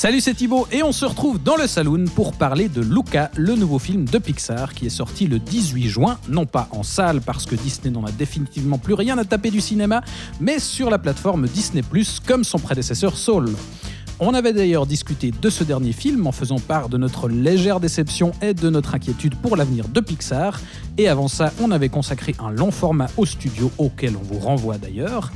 Salut, c'est Thibaut et on se retrouve dans le saloon pour parler de Luca, le nouveau film de Pixar qui est sorti le 18 juin, non pas en salle parce que Disney n'en a définitivement plus rien à taper du cinéma, mais sur la plateforme Disney ⁇ comme son prédécesseur Soul. On avait d'ailleurs discuté de ce dernier film en faisant part de notre légère déception et de notre inquiétude pour l'avenir de Pixar. Et avant ça, on avait consacré un long format au studio auquel on vous renvoie d'ailleurs.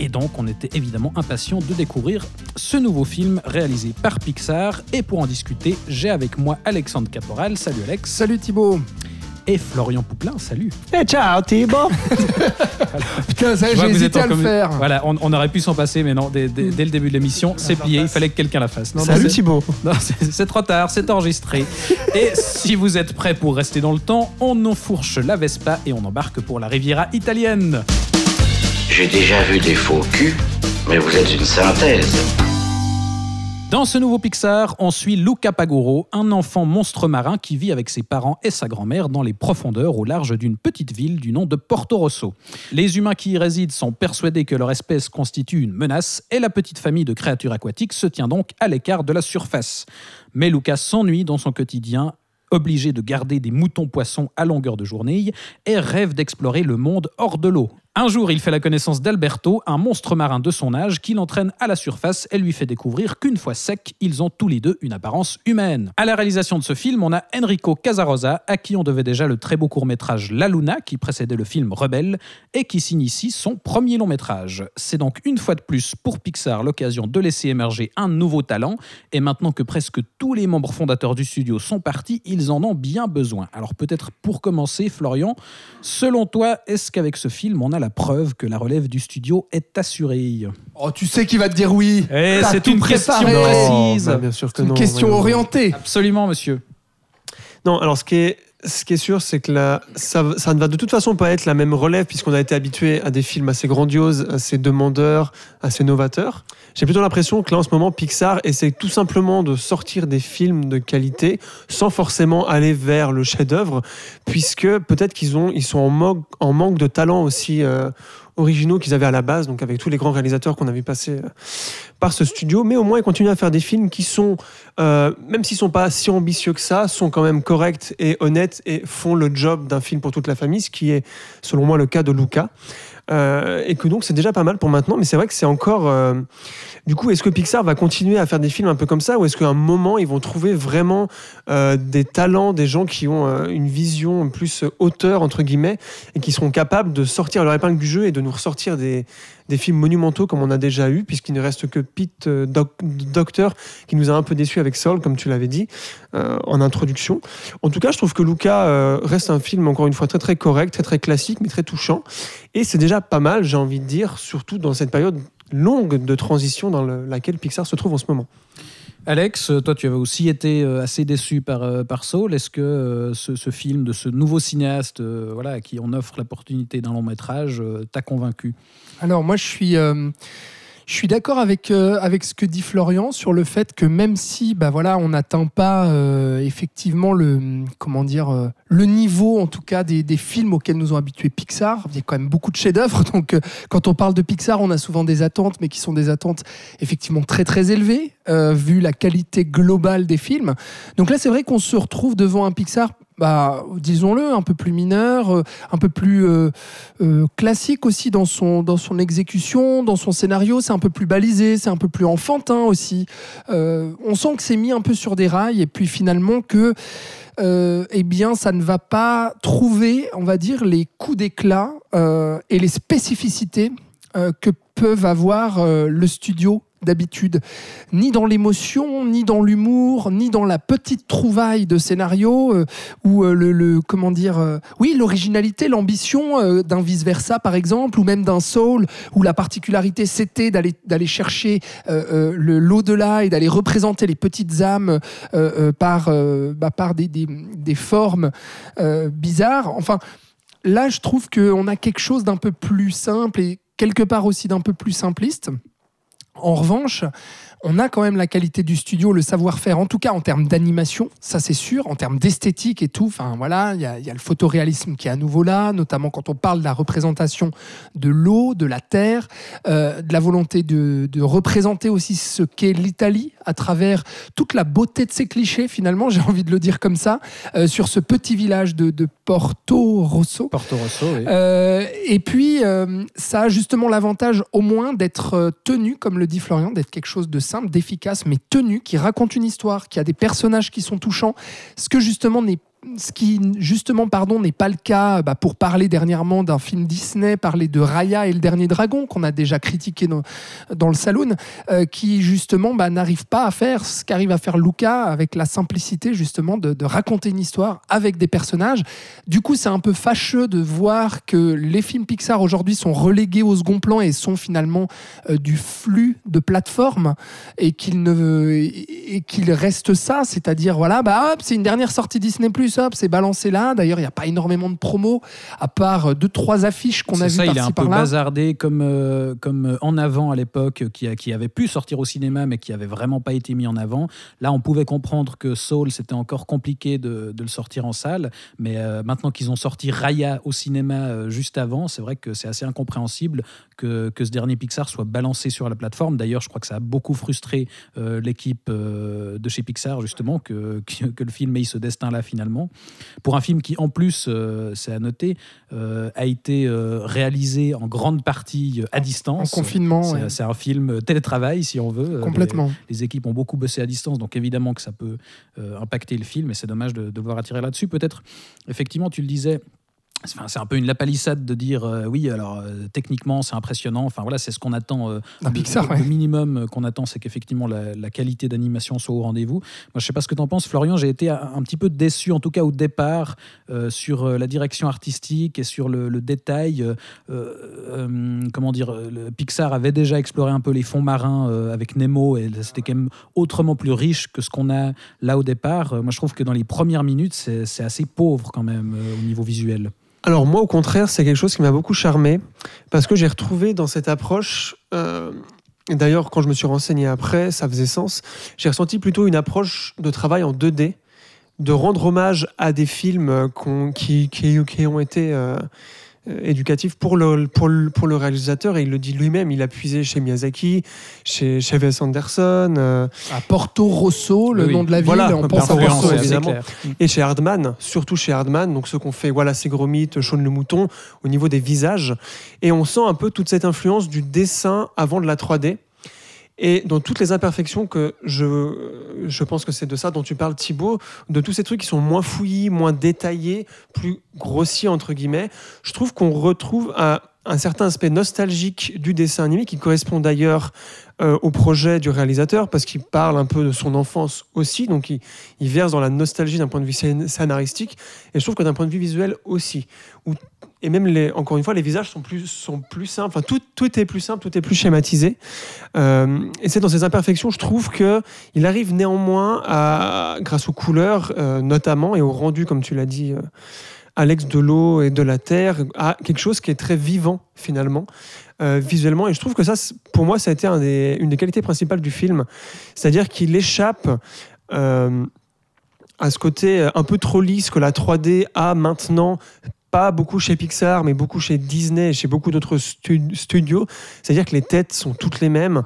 Et donc, on était évidemment impatient de découvrir ce nouveau film réalisé par Pixar. Et pour en discuter, j'ai avec moi Alexandre Caporal. Salut Alex. Salut Thibaut. Et Florian Pouplin, salut. Et ciao Thibaut. Putain, ça, j'ai que vous êtes hésité en à le faire. Voilà, on, on aurait pu s'en passer, mais non, dès, dès- dès le début de l'émission, c'est plié, il fallait que quelqu'un la fasse. Non, Salut c'est- Thibaut. C'est trop tard, c'est enregistré. Et si vous êtes prêts pour rester dans le temps, on enfourche la Vespa et on embarque pour la Riviera italienne. J'ai déjà vu des faux culs, mais vous êtes une synthèse. Dans ce nouveau Pixar, on suit Luca Pagoro, un enfant monstre marin qui vit avec ses parents et sa grand-mère dans les profondeurs au large d'une petite ville du nom de Porto Rosso. Les humains qui y résident sont persuadés que leur espèce constitue une menace et la petite famille de créatures aquatiques se tient donc à l'écart de la surface. Mais Luca s'ennuie dans son quotidien obligé de garder des moutons-poissons à longueur de journée et rêve d'explorer le monde hors de l'eau. Un jour, il fait la connaissance d'Alberto, un monstre marin de son âge qui l'entraîne à la surface et lui fait découvrir qu'une fois secs, ils ont tous les deux une apparence humaine. À la réalisation de ce film, on a Enrico Casarosa, à qui on devait déjà le très beau court-métrage La Luna, qui précédait le film Rebelle, et qui signe ici son premier long-métrage. C'est donc une fois de plus pour Pixar l'occasion de laisser émerger un nouveau talent, et maintenant que presque tous les membres fondateurs du studio sont partis, ils en ont bien besoin. Alors peut-être pour commencer, Florian, selon toi, est-ce qu'avec ce film, on a la preuve que la relève du studio est assurée Oh, tu sais qui va te dire oui. Eh, c'est une question précise. bah, bien sûr que C'est une non, question orientée. Absolument, monsieur. Non, alors ce qui est, ce qui est sûr, c'est que ça, ne va de toute façon pas être la même relève, puisqu'on a été habitué à des films assez grandioses, assez demandeurs, assez novateurs. J'ai plutôt l'impression que là, en ce moment, Pixar essaie tout simplement de sortir des films de qualité sans forcément aller vers le chef-d'œuvre, puisque peut-être qu'ils ont, ils sont en, manque- en manque de talent aussi. euh, originaux qu'ils avaient à la base, donc avec tous les grands réalisateurs qu'on a vu passer euh, par ce studio, mais au moins ils continuent à faire des films qui sont, euh, même s'ils sont pas si ambitieux que ça, sont quand même corrects et honnêtes et font le job d'un film pour toute la famille, ce qui est selon moi le cas de Luca. Euh, et que donc c'est déjà pas mal pour maintenant, mais c'est vrai que c'est encore. euh, du coup, est-ce que Pixar va continuer à faire des films un peu comme ça, ou est-ce qu'à un moment ils vont trouver vraiment euh, des talents, des gens qui ont une vision plus hauteur entre guillemets et qui seront capables de sortir leur épingle du jeu et de nous ressortir des, des films monumentaux comme on a déjà eu, puisqu'il ne reste que Pete euh, Doc- Docter qui nous a un peu déçus avec Soul, comme tu l'avais dit euh, en introduction. En tout cas, je trouve que Luca euh, reste un film encore une fois très très correct, très très classique, mais très touchant. Et c'est déjà pas mal, j'ai envie de dire, surtout dans cette période longue de transition dans le- laquelle Pixar se trouve en ce moment. Alex, toi, tu avais aussi été euh, assez déçu par, euh, par Soul. Est-ce que euh, ce, film de ce nouveau cinéaste voilà, à qui on offre l'opportunité d'un long métrage t'a convaincu? Alors moi, je suis, je suis d'accord avec, euh, avec ce que dit Florian sur le fait que même si, bah voilà, on n'atteint pas euh, effectivement le, comment dire, euh, le niveau en tout cas des, des films auxquels nous ont habitués Pixar. Il y a quand même beaucoup de chefs-d'œuvre. Donc quand on parle de Pixar, on a souvent des attentes, mais qui sont des attentes effectivement très très élevées vu la qualité globale des films. Donc là, c'est vrai qu'on se retrouve devant un Pixar. Bah, disons-le, un peu plus mineur, euh, un peu plus euh, euh, classique aussi dans son, dans son exécution, dans son scénario. C'est un peu plus balisé, c'est un peu plus enfantin aussi. On sent que c'est mis un peu sur des rails et puis finalement que eh bien, ça ne va pas trouver, on va dire, les coups d'éclat et les spécificités que peuvent avoir le studio d'habitude, ni dans l'émotion, ni dans l'humour, ni dans la petite trouvaille de scénario euh, ou euh, le, comment dire, euh, oui, l'originalité, l'ambition d'un vice versa par exemple, ou même d'un soul, où la particularité c'était d'aller d'aller chercher l'au-delà et d'aller représenter les petites âmes par bah, par des, des, des formes bizarres. Enfin, là, je trouve qu'on a quelque chose d'un peu plus simple et quelque part aussi d'un peu plus simpliste. En revanche, on a quand même la qualité du studio, le savoir-faire, en tout cas en termes d'animation, ça c'est sûr, en termes d'esthétique et tout. Enfin voilà, il y, a le photoréalisme qui est à nouveau là, notamment quand on parle de la représentation de l'eau, de la terre, euh, de la volonté de, représenter aussi ce qu'est l'Italie à travers toute la beauté de ses clichés, finalement, j'ai envie de le dire comme ça, euh, sur ce petit village de, Porto Rosso. Porto Rosso, oui. Euh, et puis, ça a justement l'avantage au moins d'être tenu, comme le dit Florian, d'être quelque chose de simple, d'efficace, mais tenu, qui raconte une histoire, qui a des personnages qui sont touchants, ce que justement n'est ce qui justement pardon n'est pas le cas bah, pour parler dernièrement d'un film Disney, parler de Raya et le dernier dragon qu'on a déjà critiqué dans, dans le saloon, euh, qui justement bah, n'arrive pas à faire ce qu'arrive à faire Luca avec la simplicité justement de, raconter une histoire avec des personnages. Du coup, c'est un peu fâcheux de voir que les films Pixar aujourd'hui sont relégués au second plan et sont finalement euh, du flux de plateforme et qu'il ne et reste ça, c'est-à-dire voilà, bah c'est une dernière sortie Disney c'est balancé là. D'ailleurs, il n'y a pas énormément de promos, à part euh, deux, trois affiches qu'on a vues par-ci par-là. Il est un peu bazardé comme, euh, comme euh, en avant à l'époque, qui, qui avait pu sortir au cinéma, mais qui avait vraiment pas été mis en avant. Là, on pouvait comprendre que Soul, c'était encore compliqué de, de, le sortir en salle. Mais maintenant qu'ils ont sorti Raya au cinéma juste avant, c'est vrai que c'est assez incompréhensible que, que, ce dernier Pixar soit balancé sur la plateforme. D'ailleurs, je crois que ça a beaucoup frustré l'équipe de chez Pixar, justement, que, que, le film ait ce destin-là finalement. Pour un film qui, en plus, euh, c'est à noter, euh, a été euh, réalisé en grande partie à distance. En confinement. C'est un film télétravail, si on veut. Complètement. Les, équipes ont beaucoup bossé à distance, donc évidemment que ça peut impacter le film, et c'est dommage de, de devoir attirer là-dessus. Peut-être, effectivement, tu le disais, c'est un peu une lapalissade de dire euh, oui, alors euh, techniquement c'est impressionnant. Enfin voilà, c'est ce qu'on attend. Euh, le, minimum qu'on attend, c'est qu'effectivement la, qualité d'animation soit au rendez-vous. Moi, je sais pas ce que tu en penses, Florian. J'ai été un, petit peu déçu, en tout cas au départ, sur la direction artistique et sur le, détail. comment dire, le Pixar avait déjà exploré un peu les fonds marins avec Nemo et c'était quand même autrement plus riche que ce qu'on a là au départ. moi, je trouve que dans les premières minutes, c'est assez pauvre quand même au niveau visuel. Alors moi, au contraire, c'est quelque chose qui m'a beaucoup charmé parce que j'ai retrouvé dans cette approche. Euh, d'ailleurs, quand je me suis renseigné après, ça faisait sens. J'ai ressenti plutôt une approche de travail en 2D, de rendre hommage à des films qui, qui, ont été euh, euh, éducatif pour le, pour, le, pour le réalisateur et il le dit lui-même. Il a puisé chez Miyazaki, chez, chez Wes Anderson. Euh, à Porto Rosso, le nom de la ville, voilà, on pense à Rosso évidemment. Et chez Hardman, surtout chez Hardman, donc ce qu'on fait, voilà, c'est Gromit, Shaun le Mouton, au niveau des visages. Et on sent un peu toute cette influence du dessin avant de la 3D. Et dans toutes les imperfections que je, je pense que c'est de ça dont tu parles Thibaut, de tous ces trucs qui sont moins fouillis, moins détaillés, plus grossiers entre guillemets, je trouve qu'on retrouve un, un, certain aspect nostalgique du dessin animé qui correspond d'ailleurs euh, au projet du réalisateur parce qu'il parle un peu de son enfance aussi, donc il, verse dans la nostalgie d'un point de vue scénaristique et je trouve que d'un point de vue visuel aussi, et même les, encore une fois, les visages sont plus, sont plus simples. Enfin, tout, tout est plus simple, tout est plus schématisé. Euh, et c'est dans ces imperfections, je trouve que il arrive néanmoins, à, grâce aux couleurs euh, notamment et au rendu, comme tu l'as dit, Alex, de l'eau et de la terre, à quelque chose qui est très vivant finalement. visuellement et je trouve que ça pour moi ça a été une des qualités principales du film c'est-à-dire qu'il échappe à ce côté un peu trop lisse que la 3D a maintenant pas beaucoup chez Pixar, mais beaucoup chez Disney chez beaucoup d'autres studios. C'est-à-dire que les têtes sont toutes les mêmes.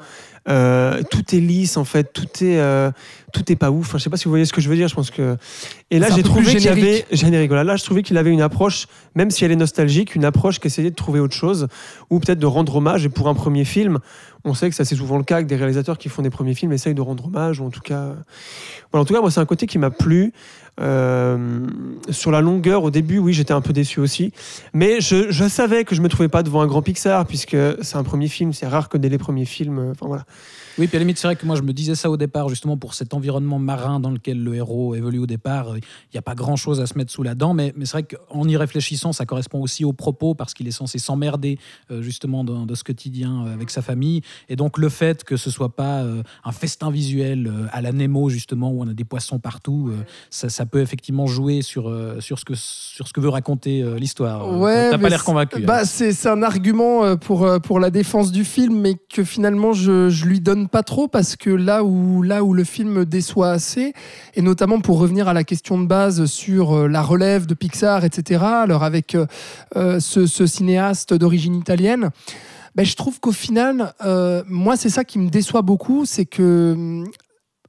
Euh, tout est lisse en fait, tout est euh, tout est pas ouf. Enfin, je sais pas si vous voyez ce que je veux dire. Je pense que et là j'ai trouvé qu'il avait générique. Là, je trouvais qu'il avait une approche, même si elle est nostalgique, une approche qui essayait de trouver autre chose ou peut-être de rendre hommage. Et pour un premier film, on sait que ça c'est souvent le cas que des réalisateurs qui font des premiers films essayent de rendre hommage ou en tout cas. Voilà, en tout cas, moi c'est un côté qui m'a plu. Euh, sur la longueur, au début, oui, j'étais un peu déçu aussi. Mais je, je, savais que je me trouvais pas devant un grand Pixar, puisque c'est un premier film. C'est rare que dès les premiers films. Enfin, voilà. Oui, puis à la limite, c'est vrai que moi, je me disais ça au départ, justement, pour cet environnement marin dans lequel le héros évolue au départ. Il n'y a pas grand-chose à se mettre sous la dent, mais, mais c'est vrai qu'en y réfléchissant, ça correspond aussi au propos, parce qu'il est censé s'emmerder, euh, justement, dans, ce quotidien euh, avec sa famille. Et donc le fait que ce soit pas euh, un festin visuel euh, à la Nemo justement où on a des poissons partout, euh, ça, ça peut effectivement jouer sur euh, sur ce que sur ce que veut raconter euh, l'histoire. Ouais, T'as pas l'air convaincu. Bah, hein. c'est un argument euh, pour, euh, pour la défense du film, mais que finalement je, je lui donne pas trop parce que là où, là où le film déçoit assez, et notamment pour revenir à la question de base sur euh, la relève de Pixar, etc., alors avec euh, euh, ce, cinéaste d'origine italienne, ben, je trouve qu'au final, moi c'est ça qui me déçoit beaucoup, c'est que hum,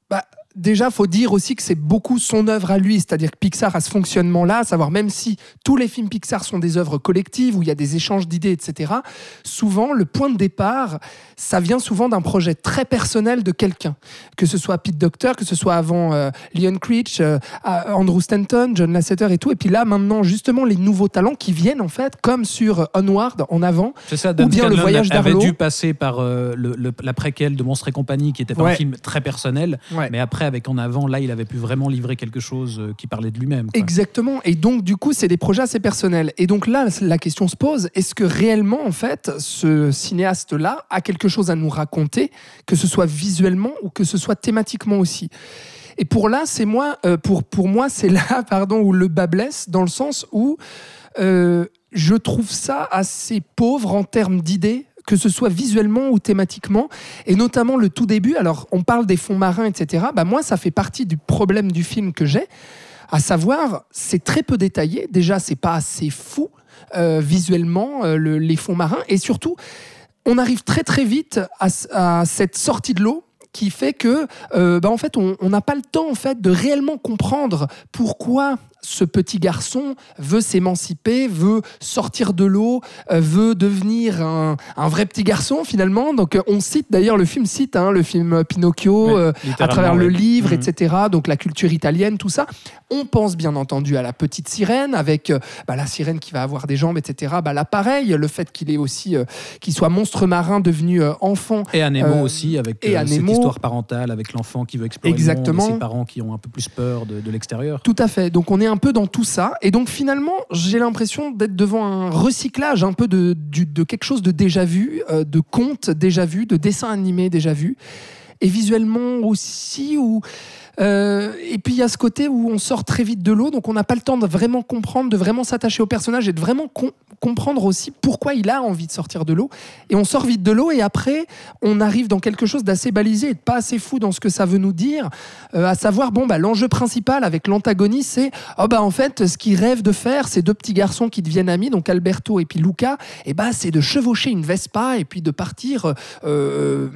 bah, déjà, faut dire aussi que c'est beaucoup son œuvre à lui, c'est-à-dire que Pixar a ce fonctionnement-là, à savoir même si tous les films Pixar sont des œuvres collectives où il y a des échanges d'idées, etc. Souvent, le point de départ, ça vient souvent d'un projet très personnel de quelqu'un, que ce soit Pete Docter, que ce soit avant euh, Leon Creech, euh, Andrew Stanton, John Lasseter et tout, et puis là maintenant justement les nouveaux talents qui viennent en fait, comme sur Onward en avant. Ça, ou bien le voyage avait d'Arlo. dû passer par euh, le- le- la préquelle de Monstres et compagnie, qui était un Ouais. film très personnel. Ouais. Mais après, avec En avant, là, il avait pu vraiment livrer quelque chose euh, qui parlait de lui-même. Exactement. Et donc, du coup, c'est des projets assez personnels. Et donc là, la question se pose est-ce que réellement, en fait, ce cinéaste-là a quelque chose à nous raconter, que ce soit visuellement ou que ce soit thématiquement aussi? Et pour là, c'est moi, euh, pour, pour moi, c'est là, pardon, où le bas blesse, dans le sens où euh, je trouve ça assez pauvre en termes d'idées que ce soit visuellement ou thématiquement, et notamment le tout début. Alors, on parle des fonds marins, etc. Bah, moi, ça fait partie du problème du film que j'ai, à savoir, c'est très peu détaillé. Déjà, c'est pas assez fou euh, visuellement euh, le- les fonds marins, et surtout, on arrive très très vite à, cette sortie de l'eau qui fait que, euh, bah, en fait, on n'a pas le temps en fait de réellement comprendre pourquoi ce petit garçon veut s'émanciper, veut sortir de l'eau, euh, veut devenir un, un vrai petit garçon finalement. Donc euh, on cite d'ailleurs le film cite hein, le film Pinocchio euh, à travers le livre, Mhm. etc. Donc la culture italienne, tout ça. On pense bien entendu à la petite sirène avec bah, la sirène qui va avoir des jambes, etc. Bah, là pareil, le fait qu'il est aussi qu'il soit monstre marin devenu enfant. Et à Nemo Euh, aussi, avec et cette histoire parentale, avec l'enfant qui veut explorer Exactement. le monde, et ses parents qui ont un peu plus peur de, de l'extérieur. Tout à fait. Donc on est un peu dans tout ça. Et donc finalement, j'ai l'impression d'être devant un recyclage un peu de, de quelque chose de déjà vu, euh, de contes déjà vus, de dessins animés déjà vus. Et visuellement aussi, où... euh, et puis il y a ce côté où on sort très vite de l'eau, donc on n'a pas le temps de vraiment comprendre, de vraiment s'attacher au personnage et de vraiment com- comprendre aussi pourquoi il a envie de sortir de l'eau. Et on sort vite de l'eau et après, on arrive dans quelque chose d'assez balisé et de pas assez fou dans ce que ça veut nous dire, euh, à savoir, bon, bah, l'enjeu principal avec l'antagoniste, c'est, oh bah en fait, ce qu'ils rêvent de faire, ces deux petits garçons qui deviennent amis, donc Alberto et puis Luca, et bah c'est de chevaucher une Vespa et puis de partir euh,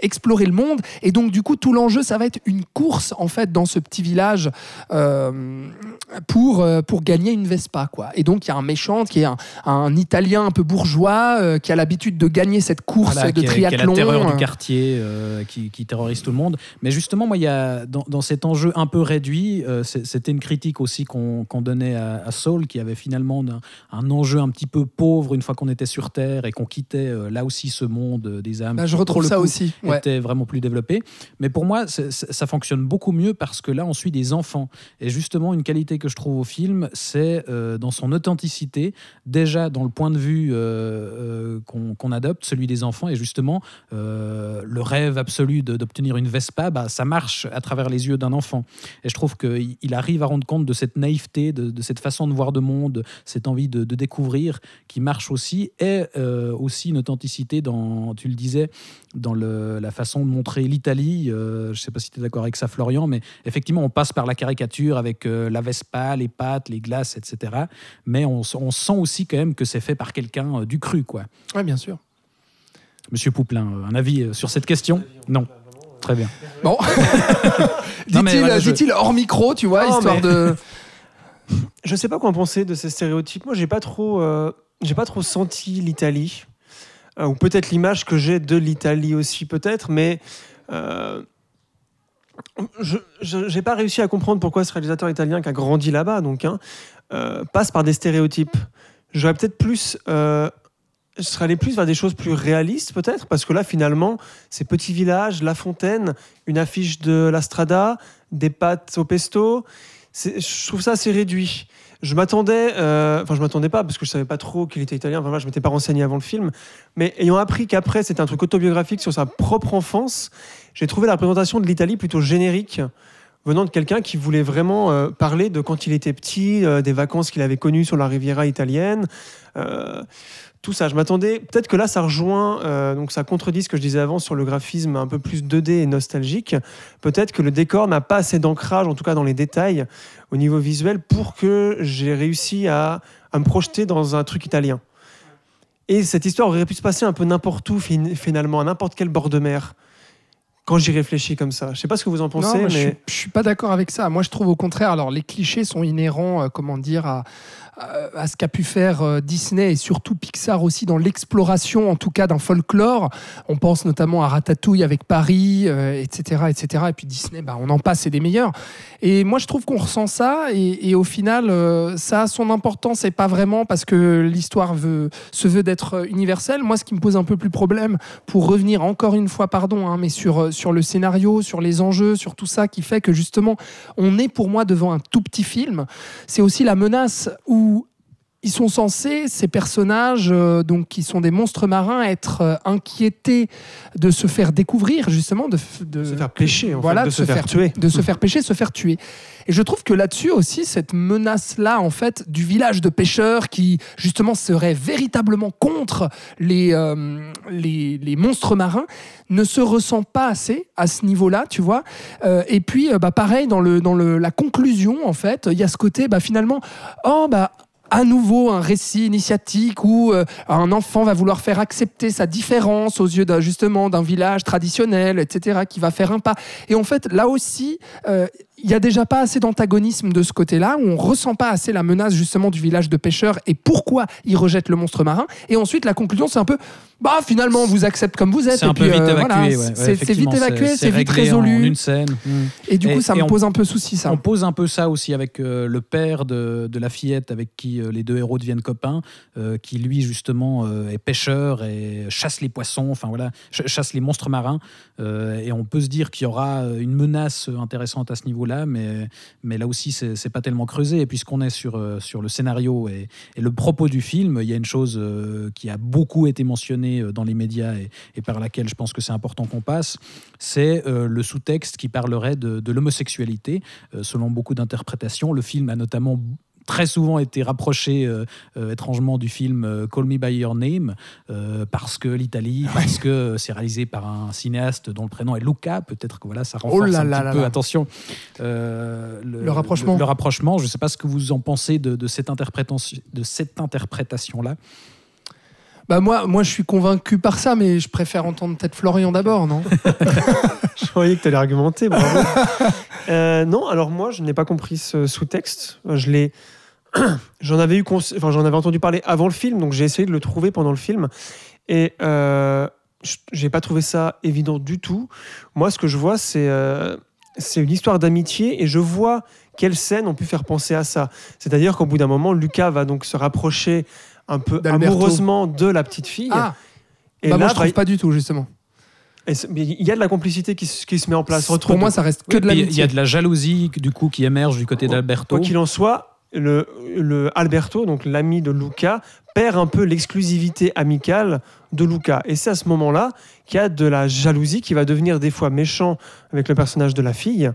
explorer le monde. Et donc du coup, tout l'enjeu, ça va être une course en fait dans ce petit village euh, pour euh, pour gagner une Vespa, quoi. Et donc il y a un méchant qui est un, un Italien un peu bourgeois euh, qui a l'habitude de gagner cette course Voilà, de qui est- qui est triathlon. la terreur du quartier euh, qui, qui terrorise tout le monde. Mais justement, moi, il y a, dans, dans cet enjeu un peu réduit, c'était une critique aussi qu'on donnait à, à Saul, qui avait finalement un, un enjeu un petit peu pauvre une fois qu'on était sur Terre et qu'on quittait là aussi ce monde des âmes. bah, je qui, retrouve ça coup, aussi. Ouais. était vraiment plus développé. Mais pour moi, ça fonctionne beaucoup mieux parce que là, on suit des enfants. Et justement, une qualité que je trouve au film, c'est euh, dans son authenticité, déjà dans le point de vue euh, euh, qu'on adopte, celui des enfants, et justement, le rêve absolu d'obtenir une Vespa, bah, ça marche à travers les yeux d'un enfant. Et je trouve qu'il il arrive à rendre compte de cette naïveté, de, cette façon de voir le monde, cette envie de, découvrir qui marche aussi, et aussi une authenticité dans, tu le disais, dans le- la façon de montrer l'Italie. Je ne sais pas si tu es d'accord avec ça, Florian, mais effectivement, on passe par la caricature avec euh, la Vespa, les pâtes, les glaces, etc. Mais on, sent aussi quand même que c'est fait par quelqu'un euh, du cru, quoi. Ouais, bien sûr. Monsieur Pouplin, euh, un avis euh, sur cette question? Non. Très bien. Bon. Dit-il, voilà, je- dit-il hors micro, tu vois, Non, histoire mais- de. Je sais pas quoi en penser de ces stéréotypes. Moi, j'ai pas trop, euh, j'ai pas trop senti l'Italie, Euh, ou peut-être l'image que j'ai de l'Italie aussi, peut-être, mais euh, je j'ai pas réussi à comprendre pourquoi ce réalisateur italien qui a grandi là-bas, donc, hein, euh, passe par des stéréotypes. J'aurais peut-être plus, euh, je serais allé plus vers des choses plus réalistes, peut-être, parce que là, finalement, ces petits villages, La Fontaine, une affiche de la Strada, des pâtes au pesto je trouve ça assez réduit. Je m'attendais, euh, enfin je m'attendais pas parce que je savais pas trop qu'il était italien. Enfin, voilà, je m'étais pas renseigné avant le film, mais ayant appris qu'après c'était un truc autobiographique sur sa propre enfance, j'ai trouvé la représentation de l'Italie plutôt générique, venant de quelqu'un qui voulait vraiment euh, parler de quand il était petit, euh, des vacances qu'il avait connues sur la Riviera italienne. euh, tout ça, je m'attendais. Peut-être que là, ça rejoint, donc ça contredit ce que je disais avant sur le graphisme un peu plus 2D et nostalgique. Peut-être que le décor n'a pas assez d'ancrage, en tout cas dans les détails, au niveau visuel, pour que j'ai réussi à, à me projeter dans un truc italien. Et cette histoire aurait pu se passer un peu n'importe où, fin- finalement, à n'importe quel bord de mer. Quand j'y réfléchis comme ça. Je sais pas ce que vous en pensez, Non, moi, je, mais. suis, je suis pas d'accord avec ça. Moi, je trouve au contraire. Alors, les clichés sont inhérents, euh, comment dire, à, à- ce qu'a pu faire euh, Disney et surtout Pixar aussi dans l'exploration, en tout cas, d'un folklore. On pense notamment à Ratatouille avec Paris, euh, etc., etc. Et puis Disney, bah, on en passe, c'est des meilleurs. Et moi, je trouve qu'on ressent ça. Et, et au final, euh, ça a son importance et pas vraiment parce que l'histoire se veut d'être universelle. Moi, ce qui me pose un peu plus problème, pour revenir encore une fois, pardon, hein, mais sur, sur le scénario, sur les enjeux, sur tout ça qui fait que justement, on est pour moi devant un tout petit film. C'est aussi la menace où ils sont censés, ces personnages, euh, donc qui sont des monstres marins, être euh, inquiétés de se faire découvrir, justement, de, se faire pêcher, en voilà, fait, de se faire tuer. de se faire pêcher, se faire tuer. Et je trouve que là-dessus aussi, cette menace-là, en fait, du village de pêcheurs qui, justement, serait véritablement contre les, euh, les, les monstres marins, ne se ressent pas assez à ce niveau-là, tu vois. Euh, et puis, bah, pareil, dans, le, dans le, la conclusion, en fait, il y a ce côté, bah, finalement, oh, bah, à nouveau un récit initiatique où euh, un enfant va vouloir faire accepter sa différence aux yeux d'un justement d'un village traditionnel, etc., qui va faire un pas. Et en fait, là aussi, euh, il y a déjà pas assez d'antagonisme de ce côté-là, où on ressent pas assez la menace justement du village de pêcheurs et pourquoi ils rejettent le monstre marin. Et ensuite, la conclusion, c'est un peu, bah finalement, on vous accepte comme vous êtes. C'est vite euh, évacué. voilà, ouais, c'est- vite évacué, c'est vite en résolu. une scène. Et du Et- coup, ça et me on- pose un peu souci, ça. On pose un peu ça aussi avec euh, le père de, de la fillette avec qui euh, les deux héros deviennent copains, qui lui justement est pêcheur et chasse les poissons, enfin voilà, ch- chasse les monstres marins. Et on peut se dire qu'il y aura une menace intéressante à ce niveau-là, mais, là aussi c'est pas tellement creusé. Et puisqu'on est sur, euh, le scénario et, le propos du film, il y a une chose euh, qui a beaucoup été mentionnée euh, dans les médias et, par laquelle je pense que c'est important qu'on passe, c'est le sous-texte qui parlerait de, l'homosexualité. Selon beaucoup d'interprétations, le film a notamment très souvent été rapproché euh, euh, étrangement du film euh, Call Me By Your Name parce que l'Italie, parce que c'est réalisé par un cinéaste dont le prénom est Luca, peut-être que voilà ça renforce Oh là un là petit là peu, là. attention, Le rapprochement. Le, le rapprochement, je ne sais pas ce que vous en pensez de, de cette interprétation, de cette interprétation-là. Bah moi, moi, je suis convaincu par ça, mais je préfère entendre peut-être Florian d'abord, non? Je croyais que tu allais argumenter, bravo. Euh, non, alors moi, je n'ai pas compris ce sous-texte. Je l'ai. J'en avais, eu cons- enfin, j'en avais entendu parler avant le film, donc j'ai essayé de le trouver pendant le film. Et euh, je- j'ai pas trouvé ça évident du tout. Moi, ce que je vois, c'est euh, c'est une histoire d'amitié et je vois quelles scènes ont pu faire penser à ça. C'est-à-dire qu'au bout d'un moment, Lucas va donc se rapprocher un peu amoureusement de la petite fille. Ah, et bah moi, là, je trouve bah, pas du tout, justement. et c'est- mais il y a de la complicité qui, se- qui se met en place entre Pour moi, ça reste que Oui, de puis Il y l'amitié. a de la jalousie du coup qui émerge du côté d'Alberto. Quoi qu'il en soit, le, le Alberto, donc l'ami de Luca, perd un peu l'exclusivité amicale de Luca. Et c'est à ce moment-là qu'il y a de la jalousie qui va devenir des fois méchant avec le personnage de la fille.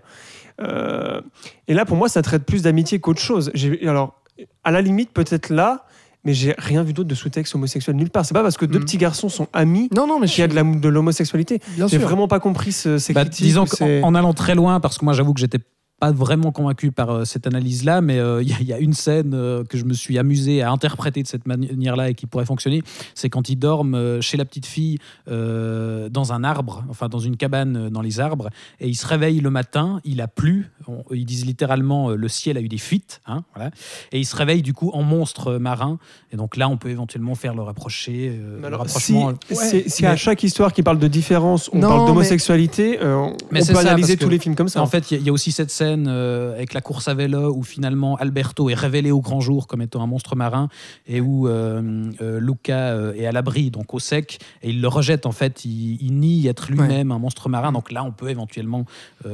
Euh, et là, pour moi, ça traite plus d'amitié qu'autre chose. Alors, à la limite, peut-être là, mais j'ai rien vu d'autre de sous-texte homosexuel nulle part. C'est pas parce que deux Mm. petits garçons sont amis Non, non, mais qu'il y a de la- de l'homosexualité. J'ai sûr. vraiment pas compris ce, ces Bah, critiques. disons qu'en en allant très loin, parce que moi j'avoue que j'étais pas vraiment convaincu par euh, cette analyse-là, mais euh, il y, a- il y a une scène euh, que je me suis amusé à interpréter de cette manière-là et qui pourrait fonctionner, c'est quand ils dorment euh, chez la petite fille euh, dans un arbre, enfin dans une cabane euh, dans les arbres, et ils se réveillent le matin, il a plu, on- ils disent littéralement euh, le ciel a eu des fuites, hein, voilà, et ils se réveillent du coup en monstre marin, et donc là on peut éventuellement faire le rapprocher, euh, le rapprochement. si, à chaque histoire qui parle de différence, on Non, parle mais- d'homosexualité, euh, on Mais on c'est peut ça, analyser tous les films comme ça. En fait, il y a- il y, a aussi cette scène scène euh, avec la course à vélo où finalement Alberto est révélé au grand jour comme étant un monstre marin et où euh, euh, Luca est à l'abri, donc au sec, et il le rejette en fait. Il, il nie être lui-même un monstre marin. Donc là, on peut éventuellement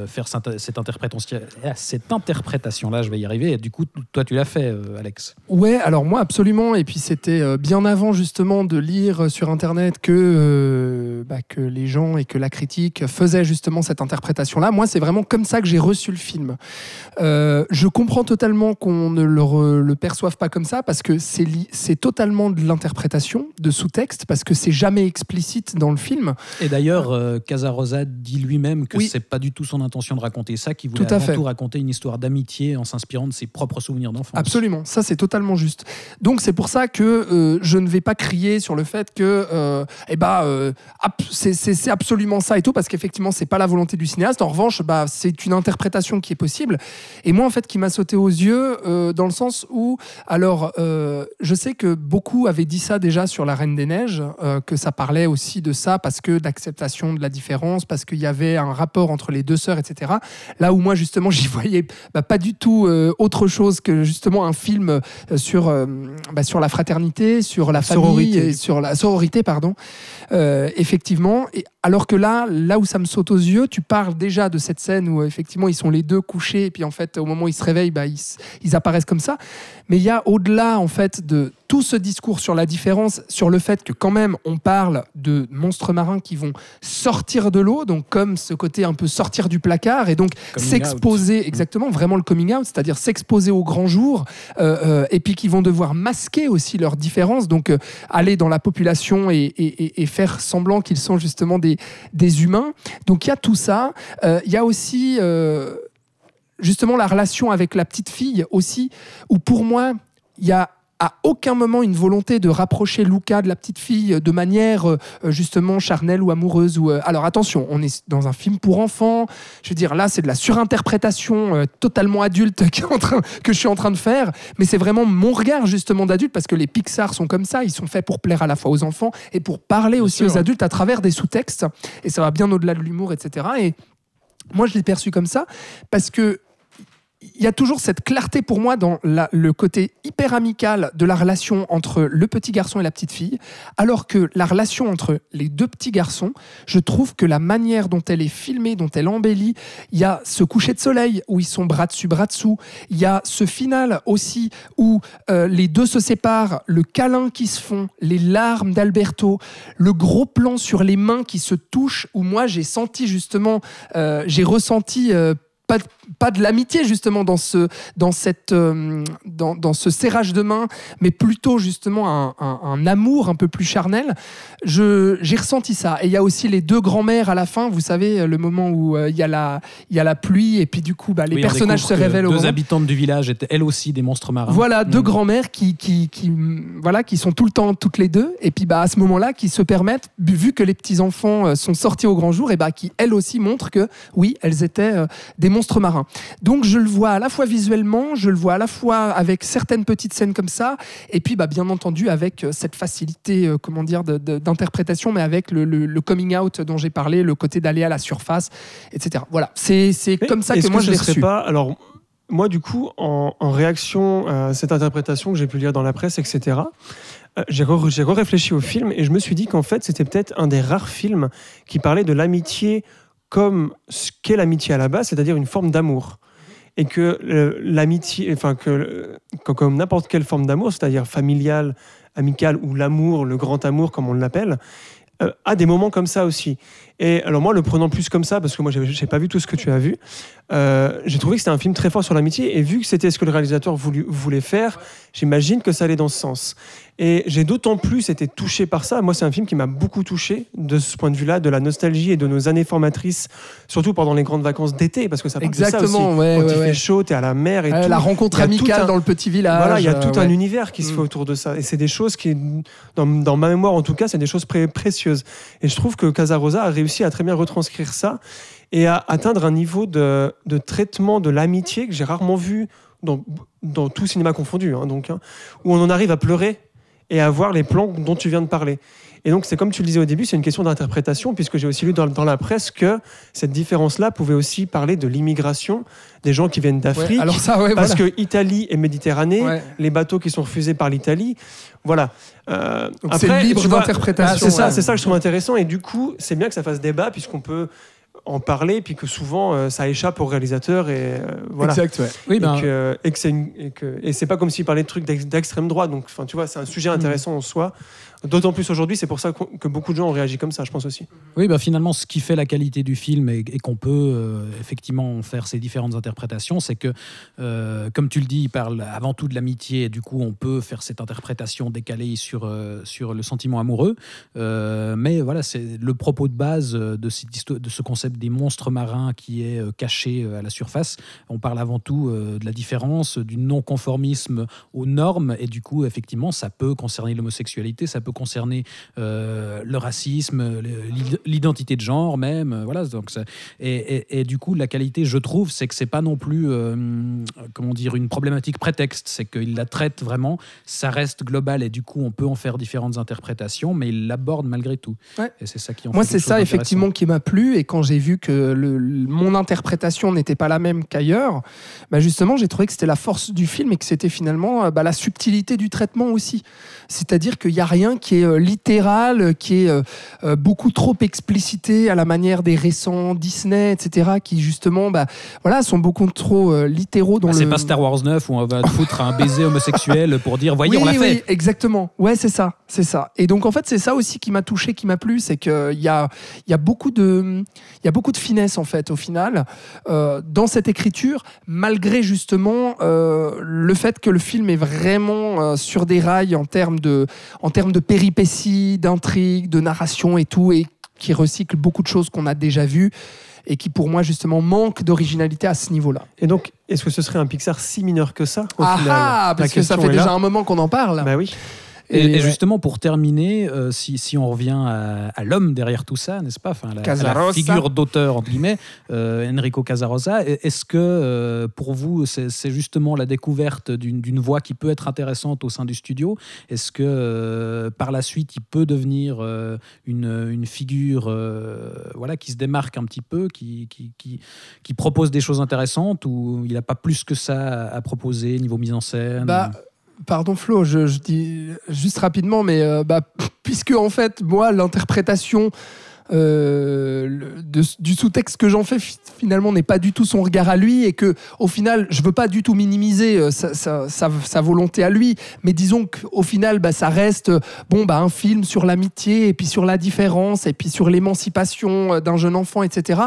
faire cette, cette interprétation, cette interprétation-là. Je vais y arriver. Et du coup, toi, tu l'as fait, Alex. Ouais, alors moi absolument. Et puis c'était bien avant justement de lire sur internet que, bah, que les gens et que la critique faisaient justement cette interprétation-là. Moi, c'est vraiment comme ça que j'ai reçu le film. Euh, je comprends totalement qu'on ne le, re- le perçoive pas comme ça parce que c'est li- c'est totalement de l'interprétation, de sous-texte, parce que c'est jamais explicite dans le film. Et d'ailleurs, euh, Casarosa dit lui-même que Oui. c'est pas du tout son intention de raconter ça, qu'il voulait Tout à avant fait. tout raconter une histoire d'amitié en s'inspirant de ses propres souvenirs d'enfance. Absolument, ça c'est totalement juste. Donc c'est pour ça que euh, je ne vais pas crier sur le fait que euh, eh bah, c'est- c'est c'est absolument ça et tout, parce qu'effectivement c'est pas la volonté du cinéaste. En revanche, bah, c'est une interprétation qui est possible. Et moi en fait qui m'a sauté aux yeux euh, dans le sens où, alors euh, je sais que beaucoup avaient dit ça déjà sur La Reine des Neiges, euh, que ça parlait aussi de ça parce que d'acceptation de la différence, parce qu'il y avait un rapport entre les deux sœurs, etc. Là où moi justement j'y voyais bah, pas du tout autre chose que justement un film sur, bah, sur la fraternité, sur la famille, Sororité. et sur la sororité, pardon. Effectivement. Et alors que là, là où ça me saute aux yeux, tu parles déjà de cette scène où effectivement ils sont les deux couchés et puis en fait au moment où ils se réveillent, bah, ils, ils apparaissent comme ça. Mais il y a au-delà en fait de tout ce discours sur la différence, sur le fait que quand même on parle de monstres marins qui vont sortir de l'eau, donc comme ce côté un peu sortir du placard et donc s'exposer exactement vraiment le coming out, c'est-à-dire s'exposer au grand jour euh, euh, et puis qui vont devoir masquer aussi leurs différences, donc euh, aller dans la population et, et- faire semblant qu'ils sont justement des, des humains. Donc il y a tout ça. Il y a aussi justement la relation avec la petite fille aussi, où pour moi, il y a à aucun moment une volonté de rapprocher Luca de la petite fille de manière euh, justement charnelle ou amoureuse. Ou, euh, Alors attention, on est dans un film pour enfants. Je veux dire, là, c'est de la surinterprétation euh, totalement adulte en train- que je suis en train de faire. Mais c'est vraiment mon regard justement d'adulte parce que les Pixar sont comme ça. Ils sont faits pour plaire à la fois aux enfants et pour parler aussi sûr. aux adultes à travers des sous-textes. Et ça va bien au-delà de l'humour, etc. Et moi, je l'ai perçu comme ça parce que il y a toujours cette clarté pour moi dans le côté hyper amical de la relation entre le petit garçon et la petite fille, alors que la relation entre les deux petits garçons, je trouve que la manière dont elle est filmée, dont elle embellit, il y a ce coucher de soleil où ils sont bras dessus, bras dessous, il y a ce final aussi où euh, les deux se séparent, le câlin qui se font, les larmes d'Alberto, le gros plan sur les mains qui se touchent, où moi j'ai senti justement, euh, j'ai ressenti euh, pas, de- pas de l'amitié justement dans ce, dans, cette, euh, dans, dans ce serrage de main, mais plutôt justement un, un- un amour un peu plus charnel. Je- J'ai ressenti ça. Et il y a aussi les deux grands-mères à la fin, vous savez, le moment où euh, il y, a la- y a la pluie et puis du coup bah, les Oui, personnages se révèlent au Deux moment. habitantes du village étaient elles aussi des monstres marins. Voilà, deux grands-mères qui, qui, qui, voilà, qui sont tout le temps toutes les deux, et puis bah, à ce moment-là, qui se permettent, vu- que les petits-enfants euh, sont sortis au grand jour, et bah, qui elles aussi montrent que oui, elles étaient des monstres marins. Donc je le vois à la fois visuellement, je le vois à la fois avec certaines petites scènes comme ça, et puis bah, bien entendu avec euh, cette facilité euh, comment dire, d'interprétation, mais avec le, le- le coming out dont j'ai parlé, le côté d'aller à la surface, etc. Voilà, c'est comme ça que moi je l'ai reçu. pas alors moi du coup en, en réaction à cette interprétation que j'ai pu lire dans la presse etc euh, j'ai re- j'ai réfléchi au film et je me suis dit qu'en fait c'était peut-être un des rares films qui parlait de l'amitié comme ce qu'est l'amitié à la base c'est-à-dire une forme d'amour. Et que euh, l'amitié enfin que comme n'importe quelle forme d'amour c'est-à-dire familiale amicale ou l'amour le grand amour comme on l'appelle euh, a des moments comme ça aussi et alors moi, le prenant plus comme ça, parce que moi, j'ai pas vu tout ce que tu as vu, euh, j'ai trouvé que c'était un film très fort sur l'amitié. Et vu que c'était ce que le réalisateur voulu- voulait faire, j'imagine que ça allait dans ce sens. Et j'ai d'autant plus été touché par ça. Moi, c'est un film qui m'a beaucoup touché de ce point de vue-là, de la nostalgie et de nos années formatrices, surtout pendant les grandes vacances d'été, parce que ça parle de ça Exactement, aussi. ouais, Quand ouais, il ouais. fait chaud, t'es à la mer et tout. la rencontre tout amicale un- dans le petit village. Voilà, il y a tout euh, un ouais. univers qui se Mm. fait autour de ça. Et c'est des choses qui, dans, dans ma mémoire en tout cas, c'est des choses pré- précieuses. Et je trouve que Casarosa a réussi à très bien retranscrire ça et à atteindre un niveau de, de traitement de l'amitié que j'ai rarement vu dans, dans tout cinéma confondu. hein, donc, hein, où on en arrive à pleurer et avoir les plans dont tu viens de parler. Et donc, c'est comme tu le disais au début, c'est une question d'interprétation, puisque j'ai aussi lu dans, dans la presse que cette différence-là pouvait aussi parler de l'immigration des gens qui viennent d'Afrique. Ouais, alors ça, ouais, parce voilà. que Italie et Méditerranée, Ouais. les bateaux qui sont refusés par l'Italie, voilà. Euh, c'est libre d'interprétation, ah, c'est ça, c'est ça que je trouve intéressant. Et du coup, c'est bien que ça fasse débat, puisqu'on peut en parler, puis que souvent euh, ça échappe aux réalisateurs et euh, voilà. Exact, ouais. Oui, ben, Et que, et que c'est une- et que- et c'est pas comme s'il parlait de trucs d'ex- d'extrême droite. Donc, enfin, tu vois, c'est un sujet intéressant en soi. D'autant plus aujourd'hui, c'est pour ça que beaucoup de gens ont réagi comme ça, je pense aussi. Oui, bah finalement, ce qui fait la qualité du film et, et qu'on peut euh, effectivement en faire ces différentes interprétations, c'est que, euh, comme tu le dis, il parle avant tout de l'amitié, et du coup, on peut faire cette interprétation décalée sur, euh, sur le sentiment amoureux. Euh, mais voilà, c'est le propos de base euh, de, cette de ce concept des monstres marins qui est euh, caché euh, à la surface. On parle avant tout euh, de la différence, du non-conformisme aux normes, et du coup, effectivement, ça peut concerner l'homosexualité, ça peut concerner euh, le racisme, l'identité de genre même, voilà. Donc ça- et, et- et du coup, la qualité, je trouve, c'est que c'est pas non plus, euh, comment dire, une problématique prétexte, c'est qu'il la traite vraiment, ça reste global et du coup, on peut en faire différentes interprétations, mais il l'aborde malgré tout. Ouais. Et c'est ça qui en Moi, c'est ça effectivement qui m'a plu. Et quand j'ai vu que le- mon interprétation n'était pas la même qu'ailleurs, bah justement, j'ai trouvé que c'était la force du film et que c'était finalement euh, bah, la subtilité du traitement aussi. C'est-à-dire qu'il n'y a rien qui est euh, littéral, qui est euh, beaucoup trop explicité à la manière des récents Disney, etc., qui justement, bah, voilà, sont beaucoup trop littéraux dans Ah, le. C'est pas Star Wars 9 où on va foutre un baiser homosexuel pour dire voyez oui, on l'a oui, fait. exactement. Ouais, c'est ça, c'est ça. Et donc en fait, c'est ça aussi qui m'a touché, qui m'a plu, c'est qu'il y a, y a beaucoup de, il y a beaucoup de finesse en fait au final euh, dans cette écriture, malgré justement euh, le fait que le film est vraiment euh, sur des rails en termes de, en termes de péripéties, d'intrigues, de narration et tout, et qui recycle beaucoup de choses qu'on a déjà vues et qui pour moi justement manque d'originalité à ce niveau-là. Et donc, est-ce que ce serait un Pixar si mineur que ça au Ah final? ah, parce que ça fait déjà un moment qu'on en parle. Bah oui. Et, justement, pour terminer, euh, si, si on revient à, à l'homme derrière tout ça, n'est-ce pas enfin, la, Casarosa. la figure d'auteur, entre guillemets, euh, Enrico Casarosa, est-ce que euh, pour vous, c'est c'est justement la découverte d'une d'une voix qui peut être intéressante au sein du studio? Est-ce que euh, par la suite, il peut devenir euh, une, une figure euh, voilà, qui se démarque un petit peu, qui, qui, qui, qui propose des choses intéressantes ou il n'a pas plus que ça à proposer niveau mise en scène? Bah, pardon Flo, je, dis juste rapidement, mais euh, bah, puisque en fait, moi, l'interprétation euh, du sous-texte que j'en fais fi- finalement n'est pas du tout son regard à lui et que au final, je veux pas du tout minimiser euh, sa, sa- volonté à lui, mais disons qu'au final, bah, ça reste bon, bah, un film sur l'amitié et puis sur la différence et puis sur l'émancipation d'un jeune enfant, etc.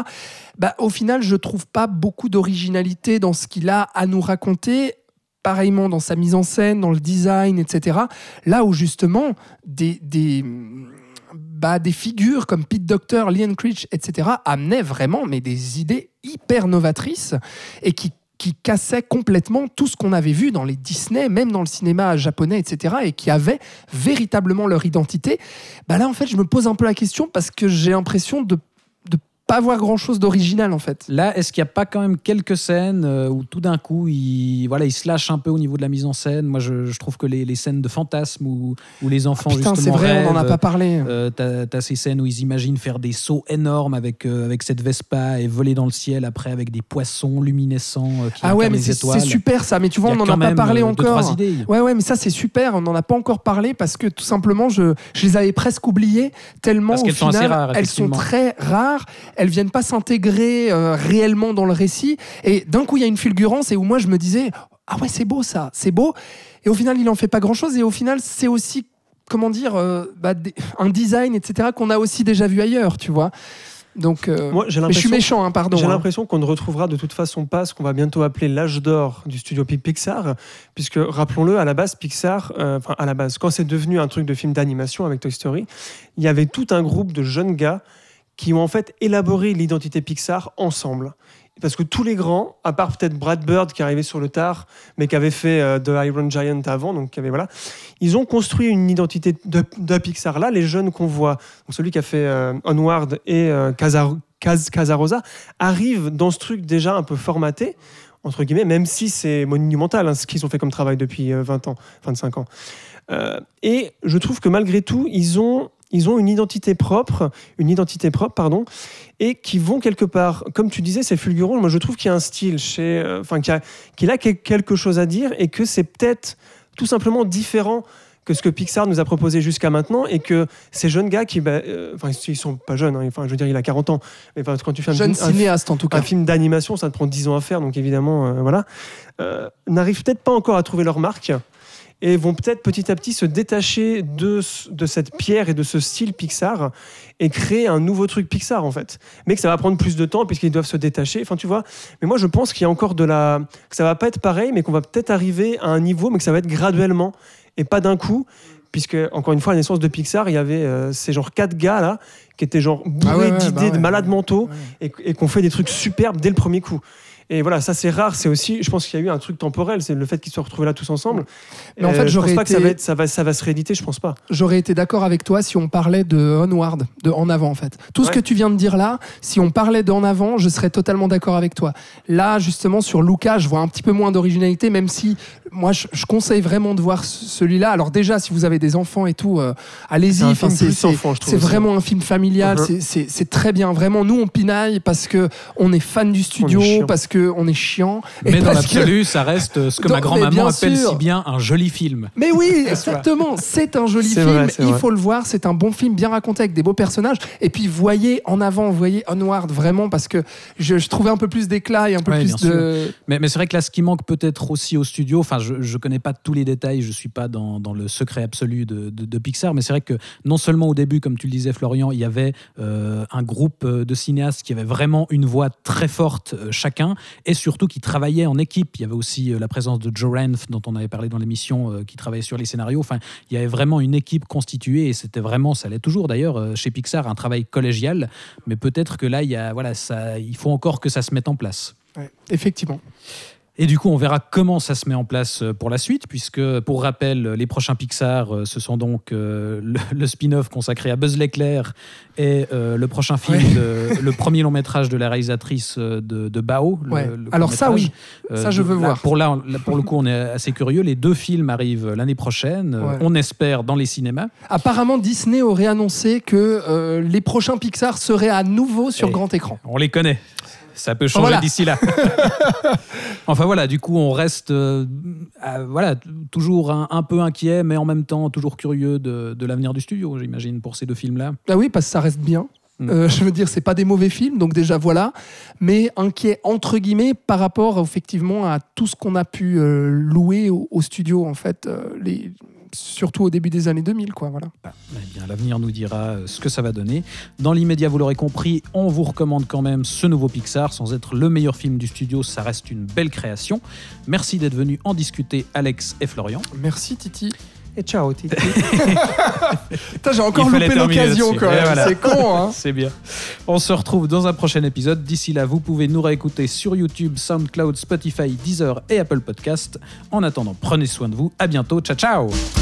Bah, au final, je trouve pas beaucoup d'originalité dans ce qu'il a à nous raconter pareillement dans sa mise en scène, dans le design, etc. Là où justement des, des, bah, des figures comme Pete Docter, Liam Creech, etc. amenaient vraiment mais des idées hyper novatrices et qui qui cassaient complètement tout ce qu'on avait vu dans les Disney, même dans le cinéma japonais, etc., et qui avaient véritablement leur identité. Bah là, en fait, je me pose un peu la question parce que j'ai l'impression de pas voir grand-chose d'original, en fait. Là, est-ce qu'il n'y a pas quand même quelques scènes euh, où tout d'un coup, il, voilà, il se lâche un peu au niveau de la mise en scène? Moi, je, je trouve que les, les scènes de fantasme où, où les enfants Ah, Putain, c'est vrai, on n'en a rêvent, pas parlé. euh, t'as, t'as ces scènes où ils imaginent faire des sauts énormes avec, euh, avec cette Vespa et voler dans le ciel après avec des poissons luminescents euh, qui Ah ouais, mais les c'est étoiles. c'est super ça. Mais tu vois, on n'en a pas parlé euh, deux, encore. Ouais, ouais, mais ça c'est super. On n'en a pas encore parlé parce que tout simplement, je, je les avais presque oubliées tellement Parce au sont final, rares, elles sont très rares. Elles viennent pas s'intégrer euh, réellement dans le récit. Et d'un coup, il y a une fulgurance et où moi je me disais, ah ouais, c'est beau ça, c'est beau. Et au final, il en fait pas grand chose. Et au final, c'est aussi comment dire euh, bah, un design, etc. qu'on a aussi déjà vu ailleurs, tu vois. Donc, euh, Moi, j'ai mais je suis méchant, hein, pardon. J'ai hein. l'impression qu'on ne retrouvera de toute façon pas ce qu'on va bientôt appeler l'âge d'or du studio Pi- Pixar, puisque rappelons-le, à la base, Pixar, euh, enfin à la base, quand c'est devenu un truc de film d'animation avec Toy Story, il y avait tout un groupe de jeunes gars qui ont en fait élaboré l'identité Pixar ensemble. Parce que tous les grands, à part peut-être Brad Bird qui arrivait sur le tard, mais qui avait fait euh, The Iron Giant avant, donc qui avait voilà, ils ont construit une identité de, Pixar. Là, les jeunes qu'on voit, celui qui a fait euh, Onward et euh, Casar- Cas- Casarosa, arrivent dans ce truc déjà un peu formaté entre guillemets, même si c'est monumental hein, ce qu'ils ont fait comme travail depuis euh, 20 ans, 25 ans. Euh, et je trouve que malgré tout, ils ont, ils ont une identité propre, une identité propre, pardon, et qui vont quelque part, comme tu disais, c'est fulgurant. Moi, je trouve qu'il y a un style, chez, euh, enfin, qu'il a, a quel- quelque chose à dire, et que c'est peut-être tout simplement différent que ce que Pixar nous a proposé jusqu'à maintenant, et que ces jeunes gars qui, bah, euh, enfin, ils sont pas jeunes, hein, enfin, je veux dire, il a 40 ans, mais enfin, quand tu fais un, Jeune un- cinéaste en tout cas. un film d'animation, ça te prend 10 ans à faire, donc évidemment, euh, voilà, euh, n'arrivent peut-être pas encore à trouver leur marque et vont peut-être petit à petit se détacher de, de cette pierre et de ce style Pixar et créer un nouveau truc Pixar en fait. Mais que ça va prendre plus de temps puisqu'ils doivent se détacher. Enfin, tu vois. Mais moi, je pense qu'il y a encore de la. que ça va pas être pareil, mais qu'on va peut-être arriver à un niveau, mais que ça va être graduellement et pas d'un coup. Puisque, encore une fois, à la naissance de Pixar, il y avait euh, ces genre quatre gars là qui étaient genre bourrés Ah ouais, ouais, d'idées bah ouais, de malades mentaux et, et qu'on fait des trucs superbes dès le premier coup. Et voilà, ça c'est rare. C'est aussi, je pense qu'il y a eu un truc temporel, c'est le fait qu'ils se soient retrouvés là tous ensemble. Mais en Euh, fait, je pense pas que ça va, être, ça, va, ça va se rééditer, je pense pas. J'aurais été d'accord avec toi si on parlait de Onward, de En avant en fait. Tout ce que tu viens de dire là, si on parlait d'En avant, je serais totalement d'accord avec toi. Là, justement, sur Luca, je vois un petit peu moins d'originalité, même si moi, je, je conseille vraiment de voir ce- celui-là. Alors déjà, si vous avez des enfants et tout, euh, allez-y. C'est Enfin, vraiment un film familial. Mhm. c'est- très bien. Vraiment, nous, on pinaille parce que on est fan du studio, parce que on est chiant. et Mais dans parce que- l'absolu, ça reste euh, ce que Donc, ma grand-maman appelle sûr. si bien un joli film. Mais oui, exactement. C'est un joli film. vrai, il vrai. faut le voir. C'est un bon film, bien raconté avec des beaux personnages. Et puis voyez en avant, voyez Onward vraiment parce que je, je trouvais un peu plus d'éclat et un peu Ouais, plus de. Mais, mais c'est vrai que là, ce qui manque peut-être aussi au studio, enfin, je ne connais pas tous les détails, je ne suis pas dans, le secret absolu de, Pixar, mais c'est vrai que non seulement au début, comme tu le disais, Florian, il y avait euh, un groupe euh, de cinéastes qui avait vraiment une voix très forte euh, chacun, et surtout qui travaillaient en équipe. Il y avait aussi la présence de Joe Ranft, dont on avait parlé dans l'émission, qui travaillait sur les scénarios. Enfin, il y avait vraiment une équipe constituée, et c'était vraiment, ça l'est toujours d'ailleurs, chez Pixar, un travail collégial, mais peut-être que là, il, y a, voilà, ça, il faut encore que ça se mette en place. Effectivement. Et du coup, on verra comment ça se met en place euh, pour la suite, puisque, pour rappel, les prochains Pixar, euh, ce sont donc euh, le, le spin-off consacré à Buzz l'éclair et euh, le prochain film, Ouais. le premier long métrage de la réalisatrice de, de Bao. Ouais. le Alors ça, oui. Ça, je veux là, voir. Pour, là, pour le coup, on est assez curieux. Les deux films arrivent l'année prochaine, Ouais. on espère, dans les cinémas. Apparemment, Disney aurait annoncé que les prochains Pixar seraient à nouveau sur Et- grand écran. On les connaît. Ça peut changer Voilà. d'ici là. enfin voilà, du coup, on reste euh, voilà, toujours un, un peu inquiet, mais en même temps toujours curieux de, de l'avenir du studio, j'imagine, pour ces deux films-là. Ah oui, parce que ça reste bien. Mm. Euh, je veux dire, c'est pas des mauvais films, donc déjà voilà. Mais inquiet entre guillemets par rapport effectivement à tout ce qu'on a pu euh, louer au, au studio en fait, euh, les, surtout au début des années 2000 quoi. Voilà. Eh bien, l'avenir nous dira euh, ce que ça va donner. Dans l'immédiat, vous l'aurez compris, on vous recommande quand même ce nouveau Pixar. Sans être le meilleur film du studio, ça reste une belle création. Merci d'être venus en discuter, Alex et Florian. Merci Titi. Et ciao, Titi. J'ai encore loupé l'occasion quand même. voilà. C'est con hein. C'est bien. On se retrouve dans un prochain épisode. D'ici là, vous pouvez nous réécouter sur YouTube, SoundCloud, Spotify, Deezer et Apple Podcast. En attendant, prenez soin de vous. À bientôt. Ciao, ciao